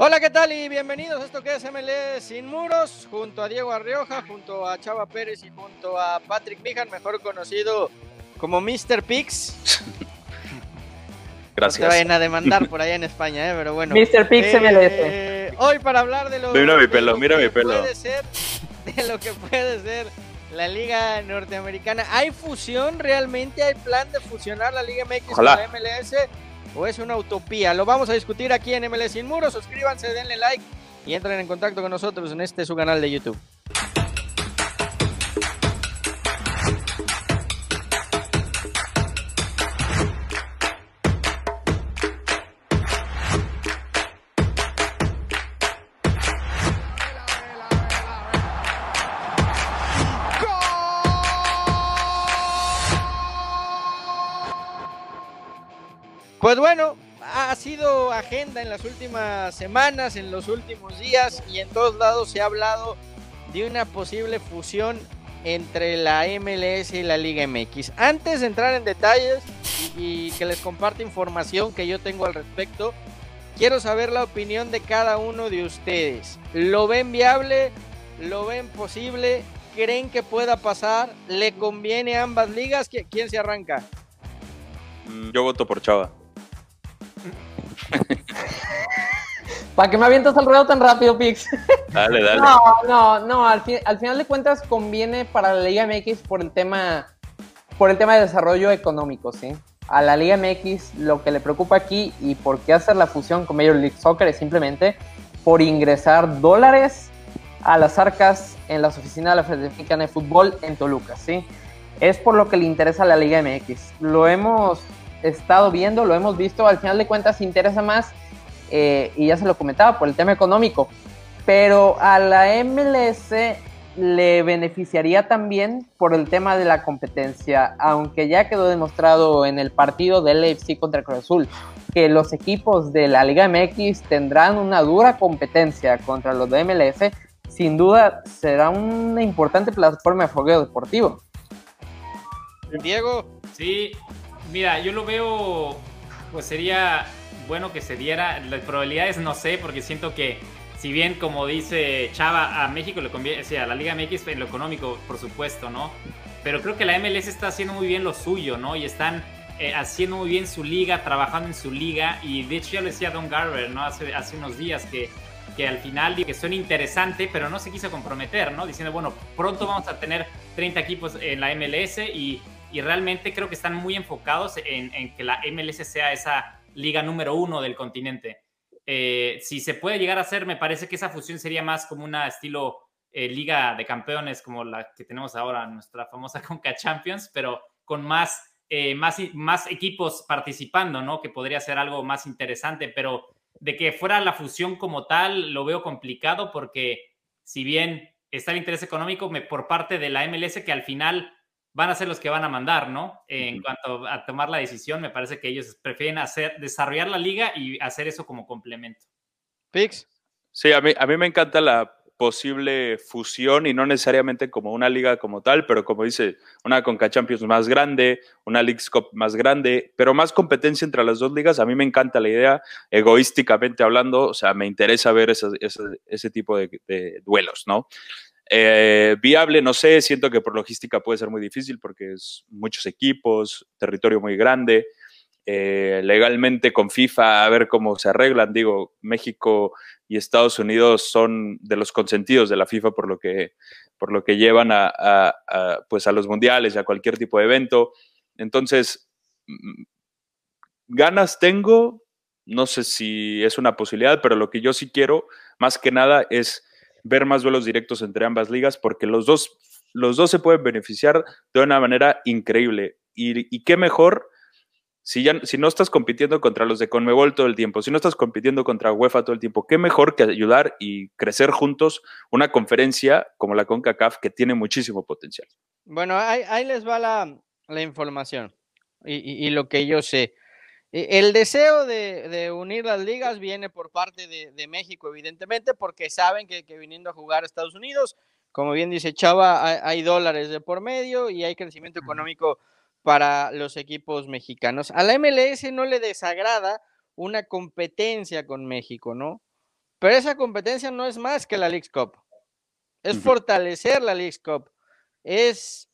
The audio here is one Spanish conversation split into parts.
Hola, ¿qué tal? Y bienvenidos a esto que es MLE Sin Muros, junto a Diego Arrioja, junto a Chava Pérez y junto a Patrick Mijan, mejor conocido como Mr. Pix. Gracias. No te vayan a demandar por allá en España, ¿eh? pero bueno. Mr. Pix Eh, MLS. hoy para hablar de lo, Mira mi pelo, lo mira que mi pelo. Puede ser, de lo que puede ser la Liga Norteamericana. ¿Hay fusión realmente? ¿Hay plan de fusionar la Liga MX Ojalá. con la MLS? ¿O es una utopía? Lo vamos a discutir aquí en MLS Sin Muros. Suscríbanse, denle like y entren en contacto con nosotros en este su canal de YouTube. Pues bueno, ha sido agenda en las últimas semanas, en los últimos días y en todos lados se ha hablado de una posible fusión entre la MLS y la Liga MX. Antes de entrar en detalles y, que les comparte información que yo tengo al respecto, quiero saber la opinión de cada uno de ustedes. ¿Lo ven viable? ¿Lo ven posible? ¿Creen que pueda pasar? ¿Le conviene a ambas ligas? ¿Qui- ¿Quién se arranca? Mm, Yo voto por Chava. ¿Para qué me avientas al ruedo tan rápido, Pix? Dale, dale. No, no, no. Al, fin- al final de cuentas conviene para la Liga MX por el tema, por el tema de desarrollo económico, ¿sí? A la Liga MX lo que le preocupa aquí y por qué hacer la fusión con Major League Soccer es simplemente por ingresar dólares a las arcas en las oficinas de la Federación Mexicana de Fútbol en Toluca, ¿sí? Es por lo que le interesa a la Liga MX. Lo hemos estado viendo, lo hemos visto, al final de cuentas interesa más, eh, y ya se lo comentaba, por el tema económico, pero a la MLS le beneficiaría también por el tema de la competencia, aunque ya quedó demostrado en el partido del AFC contra Cruz Azul que los equipos de la Liga MX tendrán una dura competencia contra los de MLS, sin duda será una importante plataforma de fogueo deportivo. Diego. Sí, mira, yo lo veo, pues sería bueno que se diera. Las probabilidades no sé, porque siento que, si bien, como dice Chava, a México le conviene, o sea, a la Liga MX en lo económico, por supuesto, ¿no? Pero creo que la MLS está haciendo muy bien lo suyo, ¿no? Y están eh, haciendo muy bien su liga, trabajando en su liga. Y de hecho, ya lo decía Don Garber, ¿no? Hace, hace unos días que, que al final que suena interesante, pero no se quiso comprometer, ¿no? Diciendo, bueno, pronto vamos a tener 30 equipos en la MLS y y realmente creo que están muy enfocados en, en que la MLS sea esa liga número uno del continente. Eh, si se puede llegar a hacer, me parece que esa fusión sería más como una estilo eh, liga de campeones como la que tenemos ahora, nuestra famosa Conca Champions, pero con más, eh, más, más equipos participando, ¿no? Que podría ser algo más interesante, pero de que fuera la fusión como tal, lo veo complicado porque si bien está el interés económico por parte de la MLS, que al final van a ser los que van a mandar, ¿no? En uh -huh. cuanto a tomar la decisión, me parece que ellos prefieren hacer, desarrollar la liga y hacer eso como complemento. Pix. Sí, a mí, a mí me encanta la posible fusión y no necesariamente como una liga como tal, pero como dice, una Conca Champions más grande, una Leagues Cup más grande, pero más competencia entre las dos ligas. A mí me encanta la idea, egoísticamente hablando, o sea, me interesa ver ese, ese, ese tipo de, de duelos, ¿no? Eh, viable, no sé, siento que por logística puede ser muy difícil porque es muchos equipos, territorio muy grande. Eh, legalmente con FIFA, a ver cómo se arreglan. Digo, México y Estados Unidos son de los consentidos de la FIFA por lo que, por lo que llevan a, pues a los mundiales y a cualquier tipo de evento. Entonces, ganas tengo, no sé si es una posibilidad, pero lo que yo sí quiero, más que nada, es ver más duelos directos entre ambas ligas porque los dos, los dos se pueden beneficiar de una manera increíble. Y, y qué mejor si, ya, si no estás compitiendo contra los de Conmebol todo el tiempo, si no estás compitiendo contra UEFA todo el tiempo, qué mejor que ayudar y crecer juntos una conferencia como la CONCACAF que tiene muchísimo potencial. Bueno, ahí, ahí les va la, la información y, y, y, lo que yo sé. E, El deseo de, de, unir las ligas viene por parte de, de México, evidentemente, porque saben que, que, viniendo a jugar a Estados Unidos, como bien dice Chava, hay, hay dólares de por medio y hay crecimiento económico para los equipos mexicanos. A la MLS no le desagrada una competencia con México, ¿no? Pero esa competencia no es más que la League Cup. Es fortalecer la League Cup. Es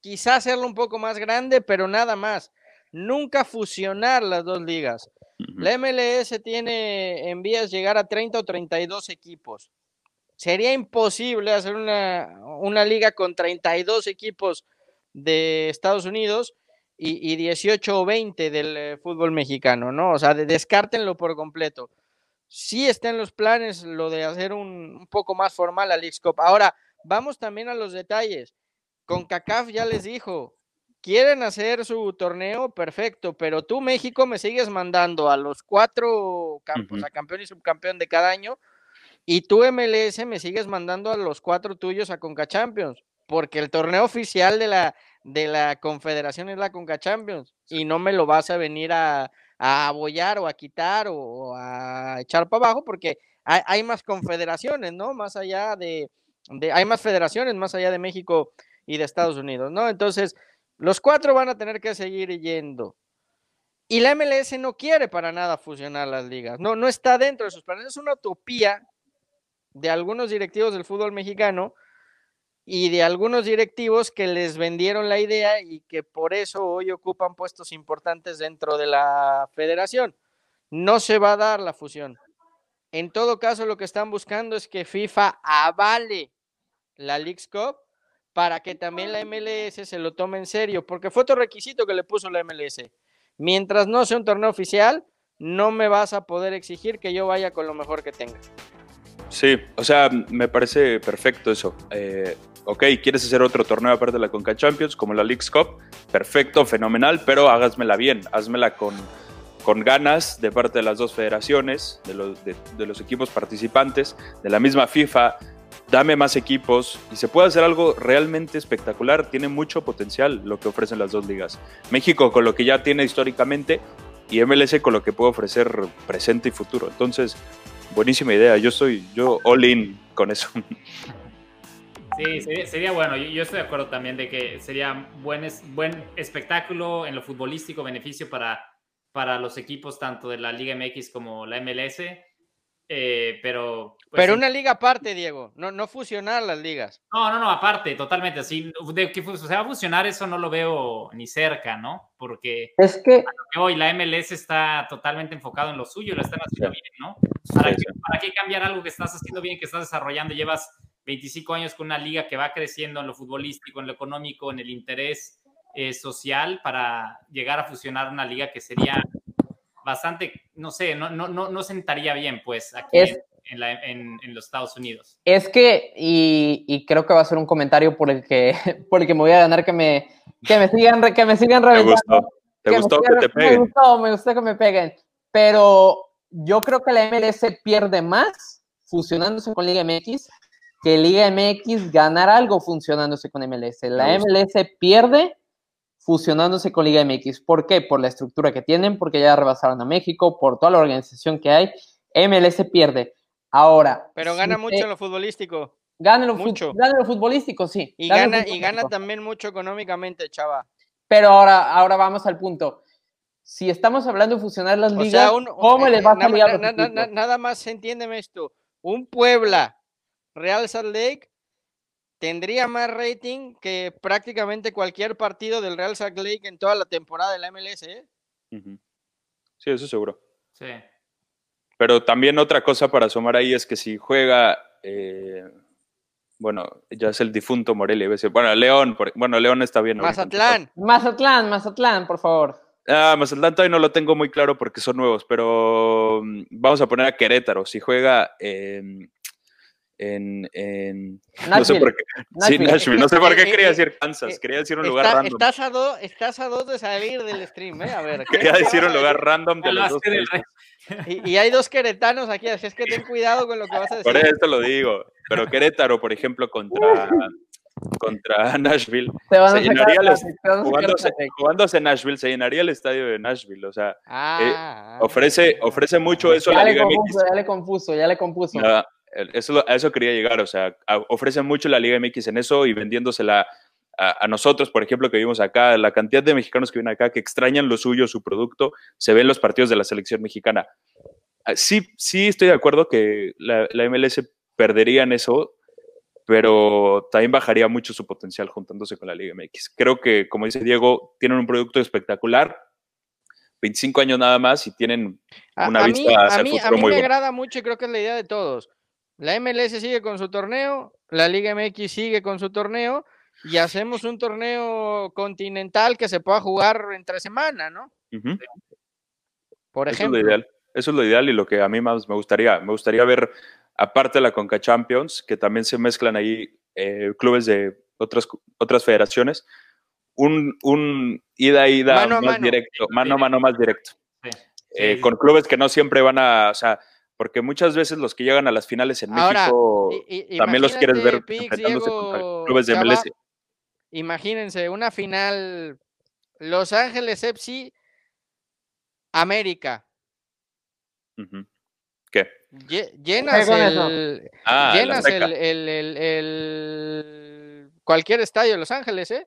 quizás hacerlo un poco más grande, pero nada más. Nunca fusionar las dos ligas. La MLS tiene en vías llegar a 30 o 32 equipos. Sería imposible hacer una, una liga con 32 equipos de Estados Unidos y, 18 o 20 del eh, fútbol mexicano, ¿no? O sea, descártenlo por completo. Sí está en los planes lo de hacer un, un poco más formal a League Cup. Ahora, vamos también a los detalles. Con CACAF ya les dijo, quieren hacer su torneo, perfecto, pero tú, México, me sigues mandando a los cuatro campos, a campeón y subcampeón de cada año, y tú, MLS, me sigues mandando a los cuatro tuyos a Conca Champions, porque el torneo oficial de la, de la confederación es la Conca Champions, y no me lo vas a venir a, a abollar o a quitar o, a echar para abajo, porque hay, más confederaciones, ¿no? Más allá de, de, hay más federaciones más allá de México y de Estados Unidos, ¿no? Entonces, los cuatro van a tener que seguir yendo. Y la MLS no quiere para nada fusionar las ligas. No, no está dentro de sus planes. Es una utopía de algunos directivos del fútbol mexicano y de algunos directivos que les vendieron la idea y que por eso hoy ocupan puestos importantes dentro de la federación. No se va a dar la fusión. En todo caso, lo que están buscando es que FIFA avale la Leagues Cup para que también la MLS se lo tome en serio, porque fue otro requisito que le puso la MLS. Mientras no sea un torneo oficial, no me vas a poder exigir que yo vaya con lo mejor que tenga. Sí, o sea, me parece perfecto eso. Eh, ok, quieres hacer otro torneo aparte de la Conca Champions, como la League's Cup, perfecto, fenomenal, pero hágasmela bien, házmela con, con ganas de parte de las dos federaciones, de los, de los equipos participantes, de la misma FIFA, dame más equipos y se puede hacer algo realmente espectacular. Tiene mucho potencial lo que ofrecen las dos ligas. México con lo que ya tiene históricamente y MLS con lo que puede ofrecer presente y futuro. Entonces, buenísima idea. Yo soy yo all in con eso. Sí, sería, bueno. Yo, estoy de acuerdo también de que sería buen, buen espectáculo en lo futbolístico, beneficio para, para los equipos tanto de la Liga MX como la MLS eh, pero. Pues pero una liga aparte, Diego, no, no fusionar las ligas. No, no, no, aparte, totalmente. Así, de que se va a fusionar, eso no lo veo ni cerca, ¿no? Porque. Es que. Hoy la MLS está totalmente enfocado en lo suyo, lo están haciendo bien, ¿no? ¿Para, qué, cambiar algo que estás haciendo bien, que estás desarrollando? Llevas 25 años con una liga que va creciendo en lo futbolístico, en lo económico, en el interés eh, social, para llegar a fusionar una liga que sería bastante, no sé, no, no, no, no sentaría bien, pues, aquí en, los Estados Unidos. Es que, y, creo que va a ser un comentario por el que, por el que me voy a ganar que me, que me sigan, que me sigan reventando. ¿Te gustó? que, te peguen? Me gustó, me gustó que me peguen. Pero yo creo que la MLS pierde más fusionándose con Liga MX que Liga MX ganar algo funcionándose con MLS. La MLS pierde fusionándose con Liga MX. ¿Por qué? Por la estructura que tienen, porque ya rebasaron a México, por toda la organización que hay. MLS pierde. Ahora. Pero gana mucho en lo futbolístico. Gana lo, mucho. gana lo futbolístico, sí. Y gana, y gana también mucho económicamente, chava. Pero ahora, ahora vamos al punto. Si estamos hablando de fusionar las ligas, ¿cómo le va a salir Nada más entiéndeme esto. Un Puebla, Real Salt Lake tendría más rating que prácticamente cualquier partido del Real Salt Lake en toda la temporada de la MLS. ¿eh? Sí, eso seguro. Sí. Pero también otra cosa para sumar ahí es que si juega, eh, bueno, ya es el difunto Morelia, bueno, León, bueno, León está bien. Mazatlán. Mazatlán, Mazatlán, por favor. Ah, Mazatlán todavía no lo tengo muy claro porque son nuevos, pero mm, vamos a poner a Querétaro. Si juega en, en no sé por qué. Sí, Nashville. No sé por qué quería decir Kansas. Quería decir un lugar random. Estás a, dos, estás a dos de salir del stream, ¿eh? A ver. Quería decir un lugar random de los dos. Y, y, hay dos queretanos aquí, así es que ten cuidado con lo que vas a decir. Por eso lo digo. Pero Querétaro, por ejemplo, contra, contra Nashville, se, llenaría el, jugándose, jugándose, Nashville, se llenaría el estadio de Nashville. O sea, ah, eh, ah, ofrece, ofrece mucho eso ya a la Liga confuso, Ya le confuso, ya le confuso. Eso, a eso quería llegar, o sea, ofrece mucho la Liga MX en eso y vendiéndosela a, nosotros, por ejemplo, que vivimos acá, la cantidad de mexicanos que vienen acá, que extrañan lo suyo, su producto, se ven los partidos de la selección mexicana. ah, sí, sí estoy de acuerdo que la, la MLS perdería en eso, pero también bajaría mucho su potencial juntándose con la Liga MX. Creo que, como dice Diego, tienen un producto espectacular, 25 años nada más y tienen A, una a mí, vista hacia a el mí, a futuro mí muy me buena. agrada mucho y creo que es la idea de todos. La MLS sigue con su torneo, la Liga MX sigue con su torneo y hacemos un torneo continental que se pueda jugar entre semana, ¿no? Por Eso es ejemplo. lo ideal. Eso es lo ideal y lo que a mí más me gustaría. Me gustaría ver, aparte de la Conca Champions, que también se mezclan ahí eh, clubes de otras, otras federaciones, un, un ida ida Mano más mano. directo, mano a mano más directo. Sí. Eh, Sí, con clubes que no siempre van a, o sea, porque muchas veces los que llegan a las finales en Ahora, México i- también los quieres ver imagínate, Pix, enfrentándose contra Diego, clubes de MLS. Imagínense una final Los Ángeles FC América. ¿Qué? Lle- Llenas el, Ah, el llenas Azteca. el, el- el- el- cualquier estadio de Los Ángeles, ¿eh?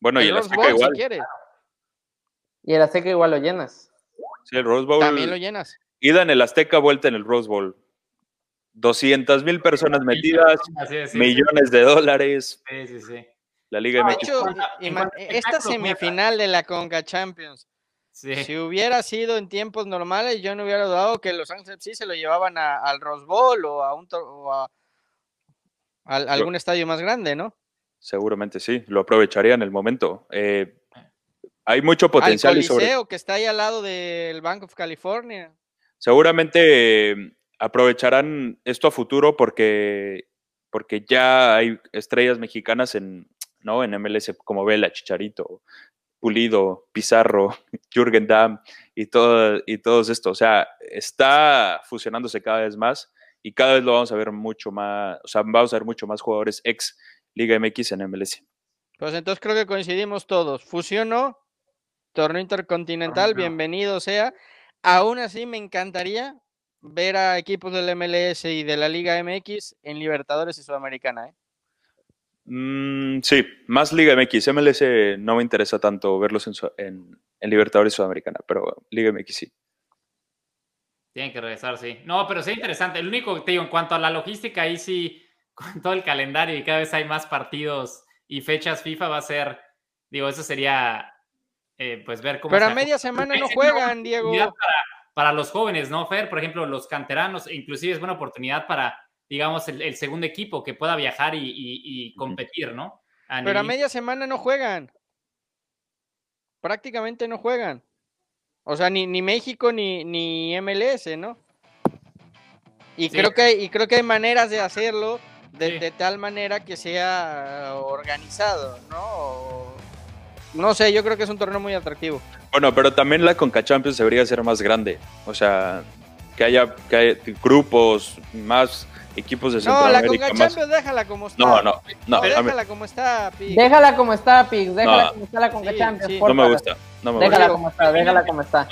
Bueno, y el Azteca Bowl, si igual. quieres. Y el Azteca igual lo llenas. Sí, el Rose Bowl. También lo llenas. Ida en el Azteca, vuelta en el Rose Bowl. 200 mil personas metidas, sí, millones de dólares. Sí, sí, sí. La Liga De hecho, esta semifinal de la Conca Champions, Sí. si hubiera sido en tiempos normales, yo no hubiera dudado que Los Ángeles FC se lo llevaban a- al Rose Bowl o a, un, o a- al- algún estadio más grande, ¿no? Seguramente sí, lo aprovecharía en el momento. Eh, hay mucho Al potencial y Coliseo sobre, que está ahí al lado del Bank of California. Seguramente eh, aprovecharán esto a futuro porque, porque ya hay estrellas mexicanas en, ¿no? en MLS como Vela, Chicharito, Pulido, Pizarro, Jürgen Damm y, todo, y todos estos. O sea, está fusionándose cada vez más y cada vez lo vamos a ver mucho más, o sea, vamos a ver mucho más jugadores ex Liga MX en MLS. Pues entonces creo que coincidimos todos. Fusionó, torneo intercontinental, bienvenido sea. Aún así me encantaría ver a equipos del MLS y de la Liga MX en Libertadores y Sudamericana. ¿eh? Mm, sí, más Liga MX. MLS no me interesa tanto verlos en, su- en, en Libertadores Sudamericana, pero Liga MX sí. Tienen que regresar, sí. No, pero sí interesante. El único que te digo, en cuanto a la logística, ahí sí, con todo el calendario y cada vez hay más partidos y fechas FIFA, va a ser, digo, eso sería, eh, pues ver cómo. Pero se a media semana no juegan, Diego. Para, para los jóvenes, ¿no, Fer? Por ejemplo, los canteranos, inclusive es buena oportunidad para, digamos, el, el segundo equipo que pueda viajar y, y- y Ujú. competir, ¿no? A Pero a media semana no juegan. Prácticamente no juegan. O sea, ni, ni México ni, ni MLS, ¿no? Y Sí. creo que hay, y creo que hay maneras de hacerlo de, Sí. de tal manera que sea organizado, ¿no? O- no sé, yo creo que es un torneo muy atractivo. Bueno, pero también la Conca Champions debería ser más grande. O sea, que haya, que haya grupos, más equipos de No, la Centroamérica. Conca más- Champions déjala como está. No, no, no, No, a mí- déjala como está, Pi. Déjala como está, Pix. Déjala No. como está la Conca Sí, Champions. sí. no me gusta. No me Déjala gusta. como está, déjala como está.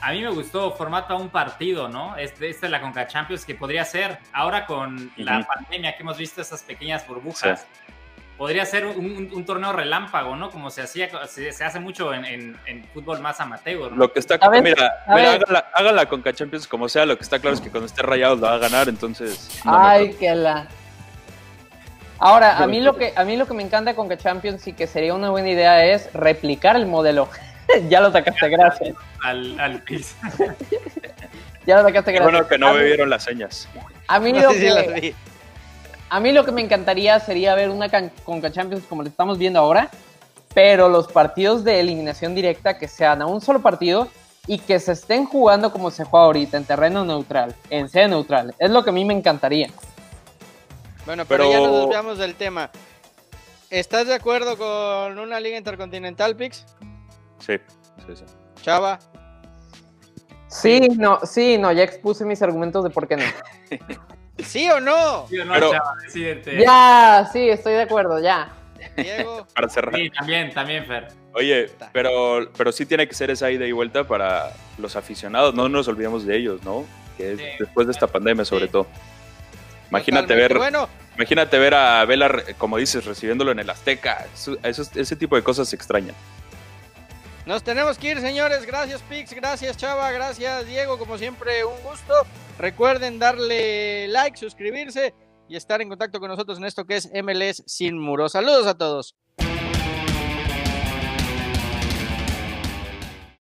a mí me gustó formato a un partido, ¿no? Este, este de la Conca Champions que podría ser ahora con la pandemia que hemos visto esas pequeñas burbujas. Podría ser un, un- un torneo relámpago, ¿no? Como se hacía, se, se hace mucho en, en- en fútbol más amateur, ¿no? Lo que está mira, mira háganla, háganla con Champions como sea, lo que está claro es que cuando esté rayado lo va a ganar, entonces. no Ay, que la. Ahora, a mí lo que a mí lo que me encanta con que Champions y que sería una buena idea es replicar el modelo. ya lo sacaste, gracias. Al, al piso. Ya lo sacaste, gracias. bueno que no me vieron las señas. a mí No lo sé si las que, vi. A mí lo que me encantaría sería ver una can- Conca Champions como lo estamos viendo ahora, pero los partidos de eliminación directa que sean a un solo partido y que se estén jugando como se juega ahorita, en terreno neutral, en sede neutral. Es lo que a mí me encantaría. Bueno, pero, ya Pero- nos desviamos del tema. ¿Estás de acuerdo con una liga intercontinental, Pix? Sí, sí, sí. Chava. Sí, no, sí, no, ya expuse mis argumentos de por qué no. ¿Sí o no? Sí o no, Pero- chava. Ya, sí, estoy de acuerdo, ya. Diego. Para cerrar. Sí, también, también, Fer. Oye, pero, pero sí tiene que ser esa ida y vuelta para los aficionados. No nos olvidemos de ellos, ¿no? Que es Sí. después de esta pandemia, sobre Sí. todo. Imagínate Totalmente. ver, Bueno, imagínate ver a Vela, como dices, recibiéndolo en el Azteca. Eso- eso- ese tipo de cosas se extrañan. Nos tenemos que ir, señores. Gracias, Pix. Gracias, Chava. Gracias, Diego. Como siempre, un gusto. Recuerden darle like, suscribirse y estar en contacto con nosotros en esto que es MLS Sin Muros. Saludos a todos.